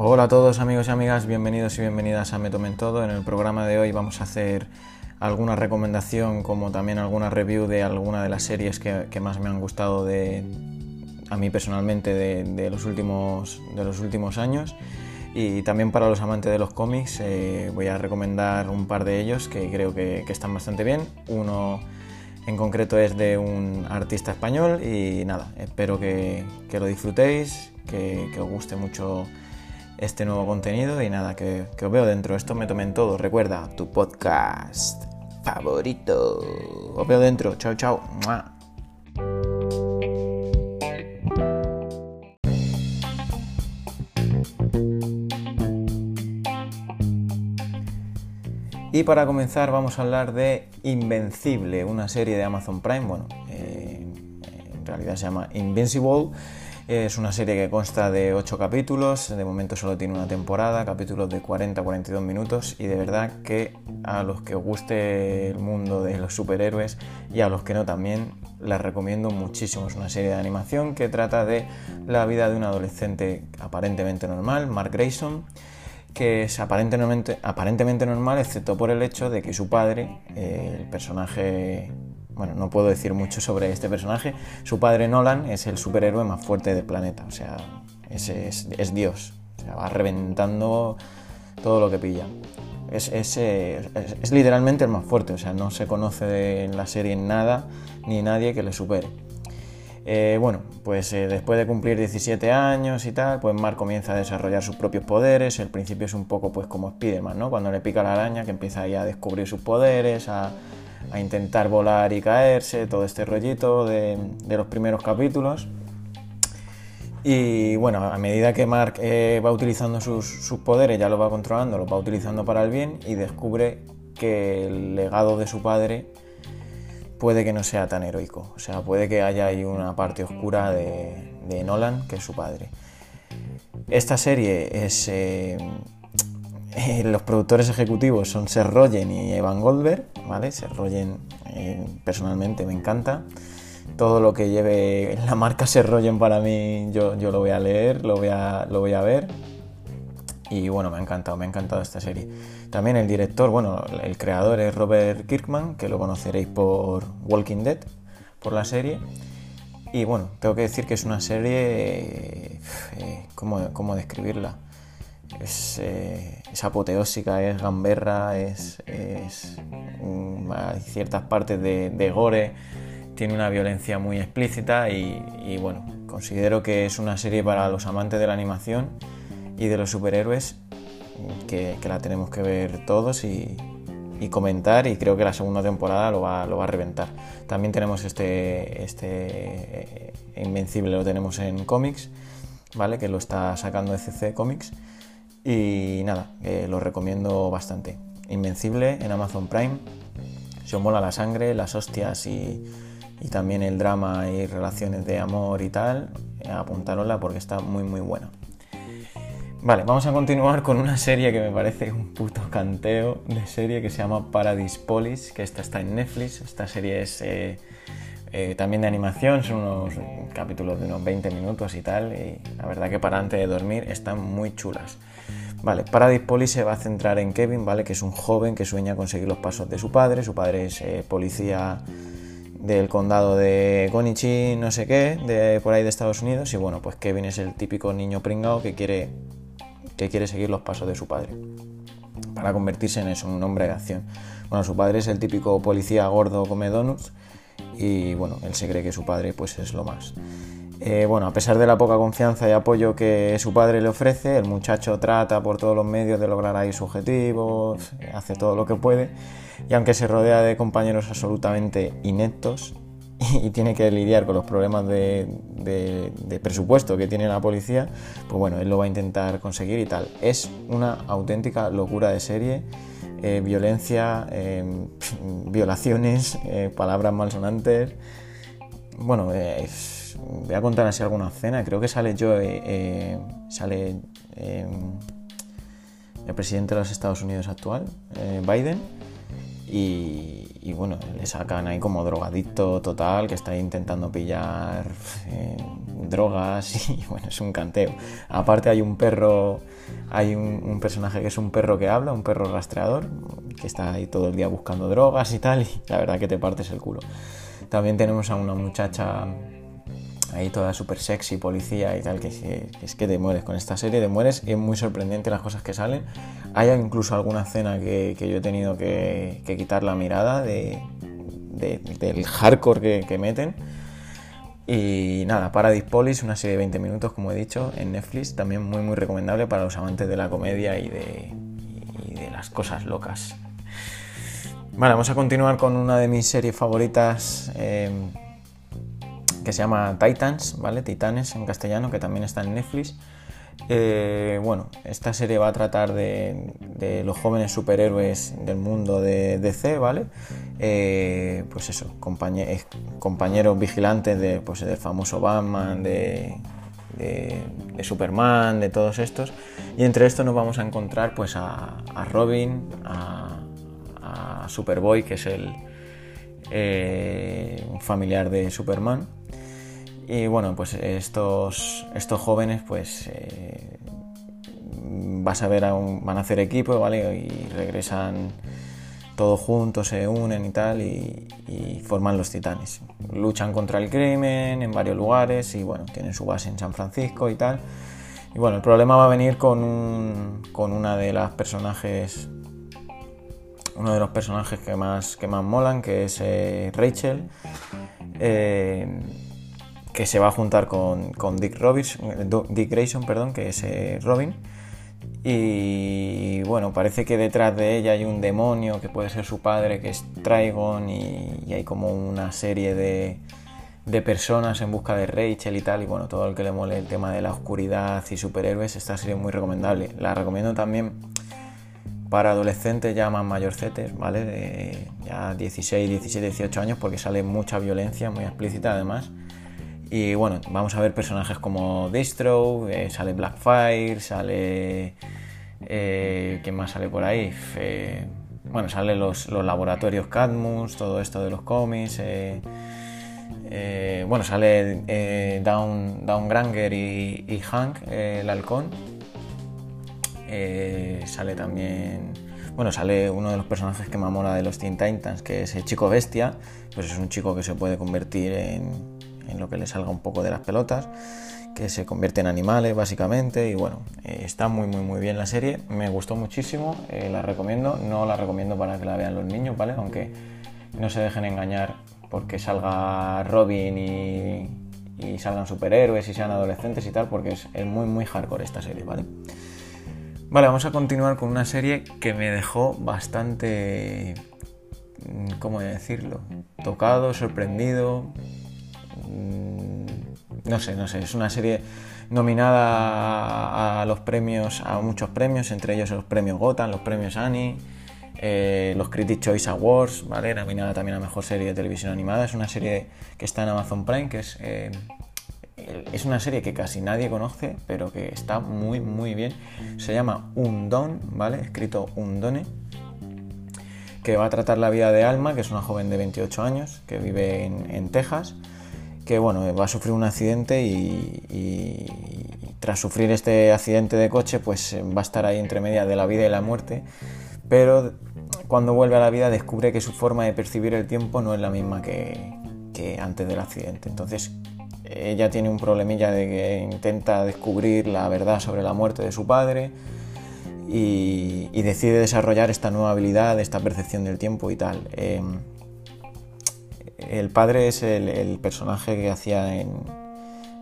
Hola a todos amigos y amigas, bienvenidos y bienvenidas a Me Tomen Todo. En el programa de hoy vamos a hacer alguna recomendación como también alguna review de alguna de las series que, más me han gustado de, a mí personalmente de, los últimos, de los últimos años. Y también para los amantes de los cómics eh, voy a recomendar un par de ellos que creo que, están bastante bien. Uno en concreto es de un artista español y nada, espero que, lo disfrutéis, que, os guste mucho este nuevo contenido y nada, que, os veo dentro. Esto me tomen todo. Recuerda, tu podcast favorito. Os veo dentro. Chao, chao. Y para comenzar vamos a hablar de Invencible, una serie de Amazon Prime, bueno, eh, en realidad se llama Invincible, es una serie que consta de 8 capítulos, de momento solo tiene una temporada, capítulos de 40-42 minutos y de verdad que a los que os guste el mundo de los superhéroes y a los que no también, la recomiendo muchísimo. Es una serie de animación que trata de la vida de un adolescente aparentemente normal, Mark Grayson, que es aparentemente, aparentemente normal excepto por el hecho de que su padre, el personaje bueno, no puedo decir mucho sobre este personaje. Su padre Nolan es el superhéroe más fuerte del planeta, o sea, ese es, Dios, o sea, va reventando todo lo que pilla. Es, es, literalmente el más fuerte, o sea, no se conoce en la serie nada ni nadie que le supere. Eh, bueno, pues eh, después de cumplir 17 años y tal, pues Mark comienza a desarrollar sus propios poderes. El principio es un poco pues como Spiderman, ¿no? Cuando le pica la araña, que empieza ahí a descubrir sus poderes, a, a intentar volar y caerse, todo este rollito de, los primeros capítulos. Y bueno, a medida que Mark eh, va utilizando sus, poderes, ya lo va controlando, lo va utilizando para el bien y descubre que el legado de su padre puede que no sea tan heroico. O sea, puede que haya ahí una parte oscura de, Nolan, que es su padre. Esta serie es... Eh, los productores ejecutivos son Seth Rogen y Evan Goldberg, ¿vale? Seth Rogen eh, personalmente me encanta. Todo lo que lleve la marca Seth Rogen para mí yo, lo voy a leer, lo voy a, lo voy a ver. Y bueno, me ha encantado, me ha encantado esta serie. También el director, bueno, el creador es Robert Kirkman, que lo conoceréis por Walking Dead, por la serie. Y bueno, tengo que decir que es una serie, eh, ¿cómo describirla? Es, eh, apoteósica, es gamberra, es, hay ciertas partes de, gore, tiene una violencia muy explícita y, bueno, considero que es una serie para los amantes de la animación y de los superhéroes que, la tenemos que ver todos y, comentar y creo que la segunda temporada lo va, lo va a reventar. También tenemos este, este eh, Invencible, lo tenemos en cómics, ¿vale? Que lo está sacando ECC Comics y nada, eh, lo recomiendo bastante. Invencible en Amazon Prime. Si os mola la sangre, las hostias y, también el drama y relaciones de amor y tal, apuntárosla porque está muy muy buena. Vale, vamos a continuar con una serie que me parece un puto canteo de serie que se llama Paradise Police, que esta está en Netflix. Esta serie es eh, también de animación, son unos capítulos de unos 20 minutos y tal, y la verdad que para antes de dormir están muy chulas. Vale, Paradise Police se va a centrar en Kevin, ¿vale? Que es un joven que sueña conseguir los pasos de su padre. Su padre es eh, policía del condado de Gonichi, no sé qué, de por ahí de Estados Unidos. Y bueno, pues Kevin es el típico niño pringao que quiere, que quiere seguir los pasos de su padre para convertirse en eso, un hombre de acción. Bueno, su padre es el típico policía gordo come donuts y bueno, él se cree que su padre pues es lo más. Eh, bueno, a pesar de la poca confianza y apoyo que su padre le ofrece, el muchacho trata por todos los medios de lograr ahí sus objetivos, hace todo lo que puede, y aunque se rodea de compañeros absolutamente ineptos y, tiene que lidiar con los problemas de, presupuesto que tiene la policía, pues bueno, él lo va a intentar conseguir y tal. Es una auténtica locura de serie. Eh, violencia, eh, violaciones, palabras malsonantes. Bueno, voy a contar así alguna escena. Creo que sale yo, eh, sale em, el presidente de los Estados Unidos actual, eh, Biden, y, y, bueno, le sacan ahí como drogadicto total que está intentando pillar eh, drogas y bueno, es un canteo. Aparte hay un perro, hay un, personaje que es un perro que habla, un perro rastreador, que está ahí todo el día buscando drogas y tal, y la verdad que te partes el culo. También tenemos a una muchacha ahí toda súper sexy, policía y tal, que, es que te mueres con esta serie, te mueres y es muy sorprendente las cosas que salen. Hay incluso alguna escena que, yo he tenido que, quitar la mirada de, del hardcore que, meten. Y nada, Paradise Police, una serie de 20 minutos, como he dicho, en Netflix, también muy muy recomendable para los amantes de la comedia y de, de las cosas locas. Vale, vamos a continuar con una de mis series favoritas. Eh, que se llama Titans, ¿vale? Titanes en castellano, que también está en Netflix. Eh, bueno, esta serie va a tratar de, los jóvenes superhéroes del mundo de DC, ¿vale? Eh, pues eso, compañeros vigilantes de, pues, del famoso Batman, de, Superman, de todos estos. Y entre estos nos vamos a encontrar pues a, Robin, a, Superboy, que es el eh, familiar de Superman. Y bueno, pues estos, estos jóvenes pues eh, a ver van a hacer equipo, ¿vale? Y regresan todos juntos, se unen y tal, y, forman los titanes. Luchan contra el crimen en varios lugares y bueno, tienen su base en San Francisco y tal. Y bueno, el problema va a venir con, con una de las personajes uno de los personajes que más, que más molan, que es eh, Rachel. Eh, que se va a juntar con, Dick, Dick Grayson, perdón, que es eh, Robin. Y bueno, parece que detrás de ella hay un demonio que puede ser su padre, que es Trigon, y, hay como una serie de, de, personas en busca de Rachel y tal. Y bueno, todo el que le mole el tema de la oscuridad y superhéroes, esta serie es muy recomendable. La recomiendo también para adolescentes ya más mayorcetes, ¿vale? De ya 16, 17, 18 años, porque sale mucha violencia, muy explícita además. Y bueno, vamos a ver personajes como Distro, eh, sale Blackfire, sale... Eh, ¿Quién más sale por ahí? Eh, bueno, salen los, laboratorios Cadmus, todo esto de los cómics. bueno, sale Down, Down Granger y, Hank, el halcón. sale también... Bueno, sale uno de los personajes que me mola de los Teen Titans, que es el chico bestia. Pues es un chico que se puede convertir en, en lo que le salga un poco de las pelotas, que se convierte en animales básicamente y bueno, eh, está muy muy muy bien la serie, me gustó muchísimo, eh, la recomiendo, no la recomiendo para que la vean los niños, ¿vale? Aunque no se dejen engañar porque salga Robin y, salgan superhéroes y sean adolescentes y tal, porque es, es muy muy hardcore esta serie, ¿vale? Vale, vamos a continuar con una serie que me dejó bastante, ¿cómo decirlo? Tocado, sorprendido, Mm, no sé, no sé, es una serie nominada a, los premios, a muchos premios, entre ellos los premios Gotham, los premios Annie, eh, los Critics Choice Awards, ¿vale? Nominada también a Mejor Serie de Televisión Animada. Es una serie que está en Amazon Prime, que es, eh, es una serie que casi nadie conoce, pero que está muy, muy bien. Se llama Undone, ¿vale? Escrito Undone que va a tratar la vida de Alma, que es una joven de 28 años, que vive en Texas, que bueno, va a sufrir un accidente y, tras sufrir este accidente de coche pues va a estar ahí entre media de la vida y la muerte, pero cuando vuelve a la vida descubre que su forma de percibir el tiempo no es la misma que, antes del accidente. Entonces ella tiene un problemilla de que intenta descubrir la verdad sobre la muerte de su padre y, decide desarrollar esta nueva habilidad, esta percepción del tiempo y tal. Em, el padre es el, personaje que hacía en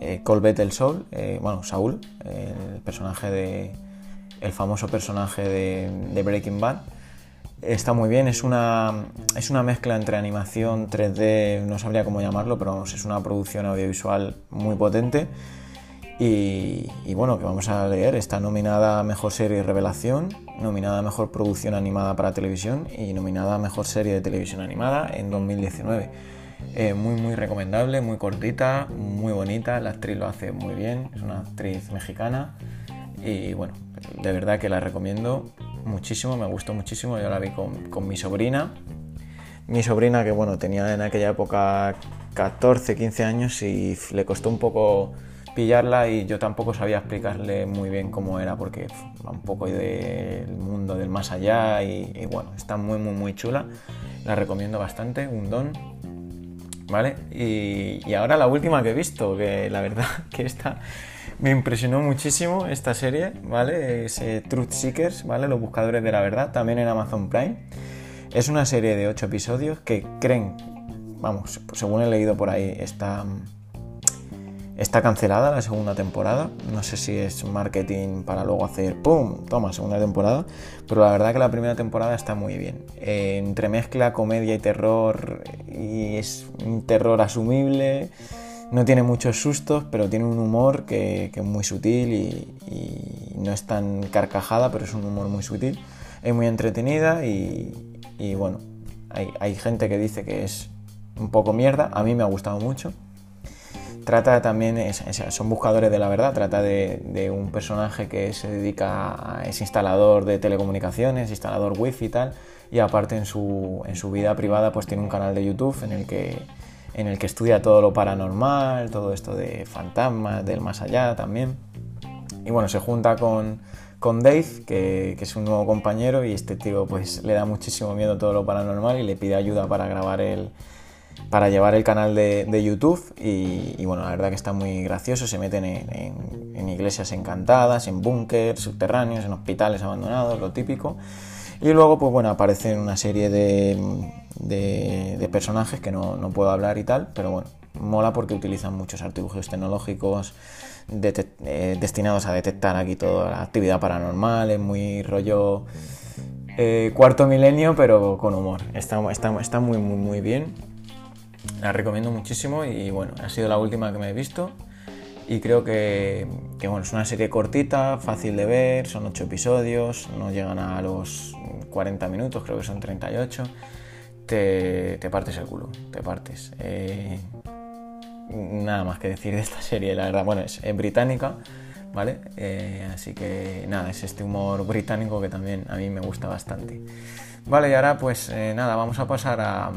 eh, Colbert el Sol, eh, bueno, Saúl, el personaje de. el famoso personaje de, Breaking Bad. Está muy bien, es una, es una mezcla entre animación 3D, no sabría cómo llamarlo, pero es una producción audiovisual muy potente. Y, bueno, que vamos a leer, está nominada a Mejor Serie Revelación, nominada a Mejor Producción Animada para Televisión y nominada a Mejor Serie de Televisión Animada en 2019. Eh, muy muy recomendable, muy cortita, muy bonita, la actriz lo hace muy bien, es una actriz mexicana y bueno, de verdad que la recomiendo muchísimo, me gustó muchísimo, yo la vi con, con mi sobrina mi sobrina que bueno, tenía en aquella época 14, 15 años y le costó un poco pillarla y yo tampoco sabía explicarle muy bien cómo era porque va un poco del mundo del más allá y, bueno, está muy muy muy chula, la recomiendo bastante, un don, ¿vale? Y, ahora la última que he visto, que la verdad que esta me impresionó muchísimo esta serie, ¿vale? Es eh, Truth Seekers, ¿vale? Los buscadores de la verdad, también en Amazon Prime. Es una serie de 8 episodios que creen, vamos, según he leído por ahí, está Está cancelada la segunda temporada. No sé si es marketing para luego hacer ¡pum! Toma, segunda temporada. Pero la verdad que la primera temporada está muy bien. Eh, entremezcla comedia y terror. Y es un terror asumible. No tiene muchos sustos, pero tiene un humor que, es muy sutil y, no es tan carcajada, pero es un humor muy sutil. Es muy entretenida y, bueno, hay, hay gente que dice que es un poco mierda. A mí me ha gustado mucho trata también, son buscadores de la verdad, trata de, un personaje que se dedica a, es instalador de telecomunicaciones, instalador wifi y tal, y aparte en su, en su vida privada pues tiene un canal de YouTube en el que, en el que estudia todo lo paranormal, todo esto de fantasmas, del más allá también. Y bueno, se junta con, con Dave, que, que, es un nuevo compañero, y este tío pues le da muchísimo miedo todo lo paranormal y le pide ayuda para grabar el, para llevar el canal de, YouTube y, bueno, la verdad que está muy gracioso, se meten en, iglesias encantadas, en búnkers subterráneos, en hospitales abandonados, lo típico. Y luego, pues bueno, aparecen una serie de, personajes que no, puedo hablar y tal, pero bueno, mola porque utilizan muchos artilugios tecnológicos eh, destinados a detectar aquí toda la actividad paranormal, es muy rollo eh, cuarto milenio, pero con humor. Está, está, está muy, muy, muy bien. La recomiendo muchísimo y bueno, ha sido la última que me he visto y creo que, bueno, es una serie cortita, fácil de ver, son 8 episodios, no llegan a los 40 minutos, creo que son 38. Te, te partes el culo, te partes. Eh, nada más que decir de esta serie, la verdad. Bueno, es, británica, ¿vale? Eh, así que nada, es este humor británico que también a mí me gusta bastante. Vale, y ahora pues eh, nada, vamos a pasar a...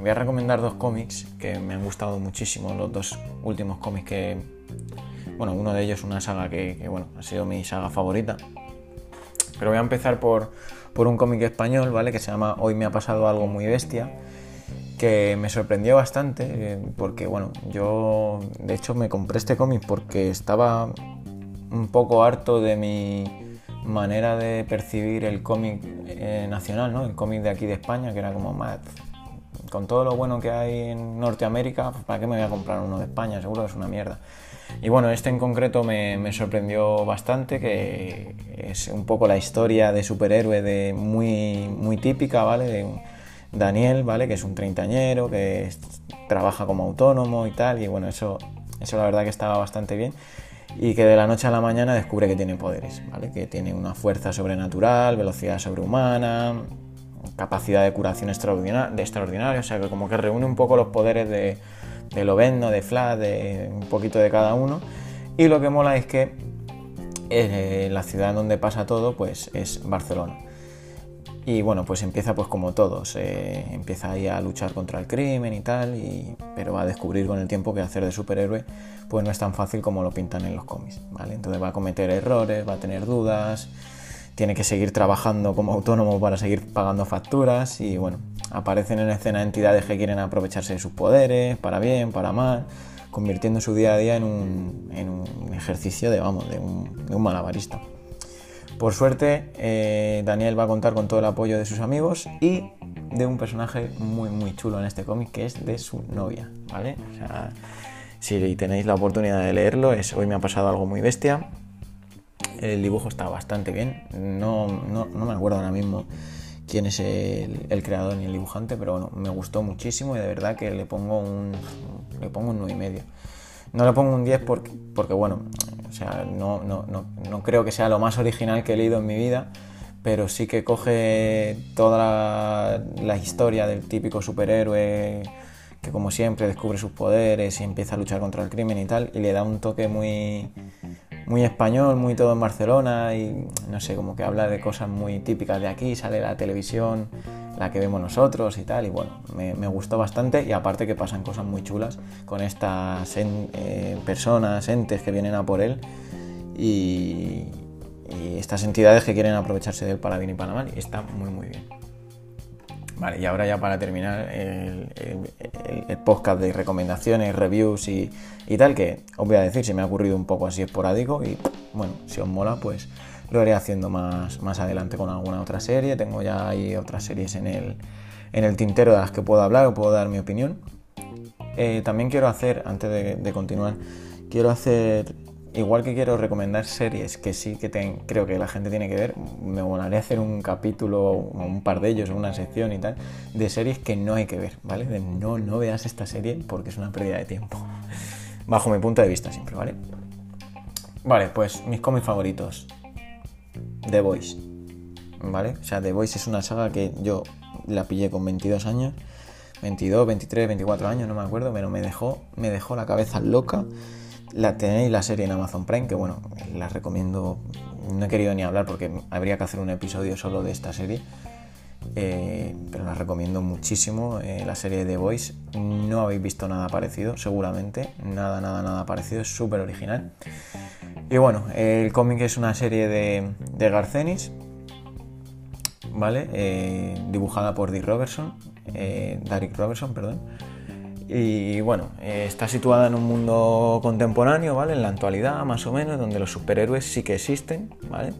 Voy a recomendar dos cómics que me han gustado muchísimo, los dos últimos cómics que... Bueno, uno de ellos una saga que, bueno, ha sido mi saga favorita. Pero voy a empezar por, por un cómic español, ¿vale? Que se llama Hoy me ha pasado algo muy bestia que me sorprendió bastante eh, porque bueno, yo de hecho me compré este cómic porque estaba un poco harto de mi manera de percibir el cómic eh, nacional, ¿no? el cómic de aquí de España, que era como más... Con todo lo bueno que hay en Norteamérica, ¿para qué me voy a comprar uno de España? Seguro que es una mierda. Y bueno, este en concreto me, sorprendió bastante, que es un poco la historia de superhéroe de muy, muy típica, ¿vale? De Daniel, ¿vale? Que es un treintañero, que trabaja como autónomo y tal, y bueno, eso, eso la verdad que estaba bastante bien y que de la noche a la mañana descubre que tiene poderes, ¿vale? que tiene una fuerza sobrenatural, velocidad sobrehumana, capacidad de curación extraordinaria, o sea que como que reúne un poco los poderes de, de Lovendo, de Flash, de un poquito de cada uno. Y lo que mola es que eh, la ciudad donde pasa todo pues es Barcelona. Y bueno, pues empieza pues como todos, empieza ahí a luchar contra el crimen y tal, y, pero va a descubrir con el tiempo que hacer de superhéroe pues no es tan fácil como lo pintan en los cómics, ¿vale? Entonces va a cometer errores, va a tener dudas, tiene que seguir trabajando como autónomo para seguir pagando facturas y bueno, aparecen en escena entidades que quieren aprovecharse de sus poderes, para bien, para mal, convirtiendo su día a día en un, en un ejercicio de, vamos, de un, de un malabarista. Por suerte, eh, Daniel va a contar con todo el apoyo de sus amigos y de un personaje muy muy chulo en este cómic que es de su novia, ¿vale? O sea, si tenéis la oportunidad de leerlo, es, hoy me ha pasado algo muy bestia. El dibujo está bastante bien. No, no, no me acuerdo ahora mismo quién es el, creador ni el dibujante, pero bueno, me gustó muchísimo y de verdad que le pongo un, le pongo un 9,5. No le pongo un 10 porque, porque bueno, o sea, no, no, no, creo que sea lo más original que he leído en mi vida, pero sí que coge toda la, historia del típico superhéroe que como siempre descubre sus poderes y empieza a luchar contra el crimen y tal, y le da un toque muy, muy español, muy todo en Barcelona y no sé, como que habla de cosas muy típicas de aquí, sale la televisión la que vemos nosotros y tal. Y bueno, me, gustó bastante y aparte que pasan cosas muy chulas con estas eh, personas, entes que vienen a por él y, estas entidades que quieren aprovecharse de él para bien y para mal. Y está muy muy bien. Vale, y ahora ya para terminar el, podcast de recomendaciones, reviews y, y, tal, que os voy a decir, se me ha ocurrido un poco así esporádico y bueno, si os mola, pues lo iré haciendo más, más adelante con alguna otra serie. Tengo ya ahí otras series en el, en el tintero de las que puedo hablar o puedo dar mi opinión. Eh, también quiero hacer, antes de, continuar, quiero hacer, igual que quiero recomendar series que sí que creo que la gente tiene que ver, me molaría hacer un capítulo, un par de ellos, una sección y tal, de series que no hay que ver, ¿vale? De no, no veas esta serie porque es una pérdida de tiempo. Bajo mi punto de vista siempre, ¿vale? Vale, pues mis cómics favoritos. The Voice. ¿Vale? O sea, The Voice es una saga que yo la pillé con 22 años. 22, 23, 24 años, no me acuerdo, pero me dejó, me dejó la cabeza loca. La tenéis la serie en Amazon Prime, que bueno, la recomiendo. No he querido ni hablar porque habría que hacer un episodio solo de esta serie. Eh, pero la recomiendo muchísimo. Eh, la serie The Voice. No habéis visto nada parecido, seguramente. Nada, nada, nada parecido. Es súper original. Y bueno, el cómic es una serie de, de Garcenis, ¿vale? Eh, dibujada por Dick Robertson, eh, Derek Robertson, perdón. Y bueno, eh, está situada en un mundo contemporáneo, ¿vale? En la actualidad, más o menos, donde los superhéroes sí que existen, ¿vale?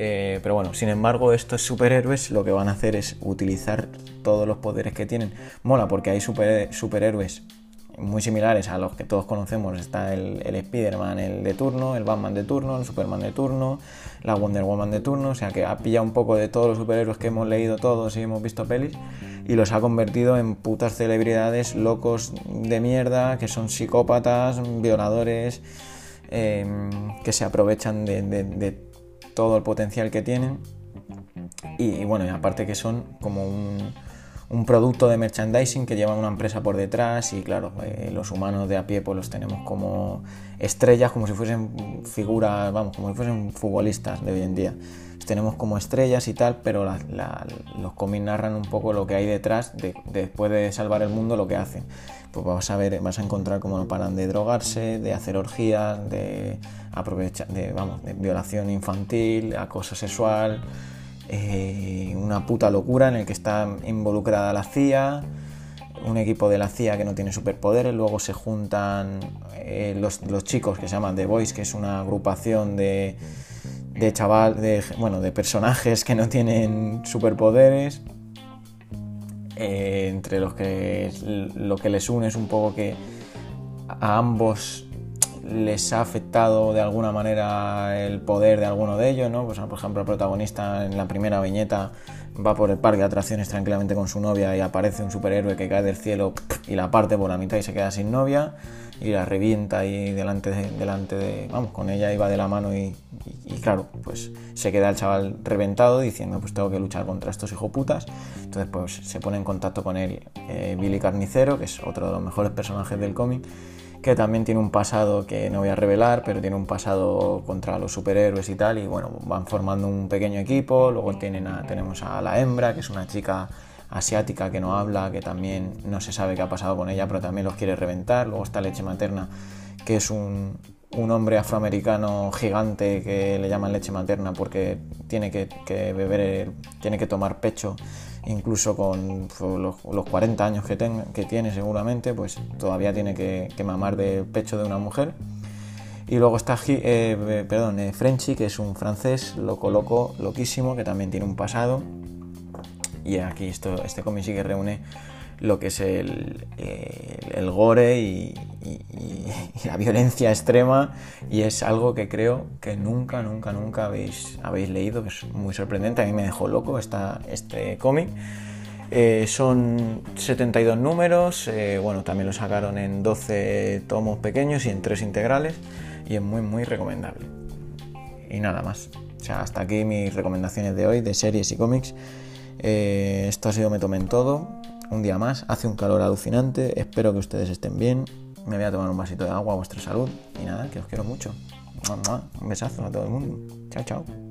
pero bueno, sin embargo, estos superhéroes lo que van a hacer es utilizar todos los poderes que tienen. Mola porque hay superhéroes muy similares a los que todos conocemos. Está el, el Spider-Man el de turno, el Batman de turno, el Superman de turno, la Wonder Woman de turno. O sea que ha pillado un poco de todos los superhéroes que hemos leído todos y hemos visto pelis y los ha convertido en putas celebridades locos de mierda, que son psicópatas, violadores, em, que se aprovechan de, todo el potencial que tienen. y bueno, y aparte que son como un un producto de merchandising que lleva una empresa por detrás y claro, eh, los humanos de a pie pues los tenemos como estrellas, como si fuesen figuras, vamos, como si fuesen futbolistas de hoy en día. Los tenemos como estrellas y tal, pero los cómics narran un poco lo que hay detrás de, después de salvar el mundo, lo que hacen. Pues vas a ver, vas a encontrar cómo no paran de drogarse, de hacer orgías, de aprovechar, de, vamos, de violación infantil, acoso sexual eh, una puta locura en el que está involucrada la CIA, un equipo de la CIA que no tiene superpoderes, luego se juntan eh, los, chicos que se llaman The Boys, que es una agrupación de, chaval, de, bueno, de personajes que no tienen superpoderes, eh, entre los que lo que les une es un poco que a ambos les ha afectado de alguna manera el poder de alguno de ellos, ¿no? Pues, por ejemplo, el protagonista en la primera viñeta va por el parque de atracciones tranquilamente con su novia y aparece un superhéroe que cae del cielo y la parte por la mitad y se queda sin novia y la revienta ahí delante de, delante de vamos, con ella iba de la mano y, claro, pues se queda el chaval reventado diciendo pues tengo que luchar contra estos hijoputas. Entonces pues se pone en contacto con él eh, Billy Carnicero, que es otro de los mejores personajes del cómic que también tiene un pasado que no voy a revelar, pero tiene un pasado contra los superhéroes y tal, y bueno, van formando un pequeño equipo, luego tienen tenemos a la hembra, que es una chica asiática que no habla, que también no se sabe qué ha pasado con ella, pero también los quiere reventar, luego está leche materna, que es un, un hombre afroamericano gigante que le llaman leche materna porque tiene que, que beber, tiene que tomar pecho incluso con los, 40 años que, que, tiene seguramente, pues todavía tiene que, mamar del pecho de una mujer. Y luego está eh, perdón, eh, Frenchy, que es un francés loco, loco, loquísimo, que también tiene un pasado. Y aquí esto, este cómic sí que reúne lo que es el, el, gore y, la violencia extrema y es algo que creo que nunca, nunca, nunca habéis, habéis leído, que es muy sorprendente, a mí me dejó loco esta, este cómic. Eh, son 72 números, eh, bueno, también lo sacaron en 12 tomos pequeños y en 3 integrales y es muy, muy recomendable. Y nada más. Hasta aquí mis recomendaciones de hoy de series y cómics. Eh, esto ha sido Me Tomen Todo un día más, hace un calor alucinante, espero que ustedes estén bien, me voy a tomar un vasito de agua a vuestra salud y nada, que os quiero mucho. Un besazo a todo el mundo. Chao, chao.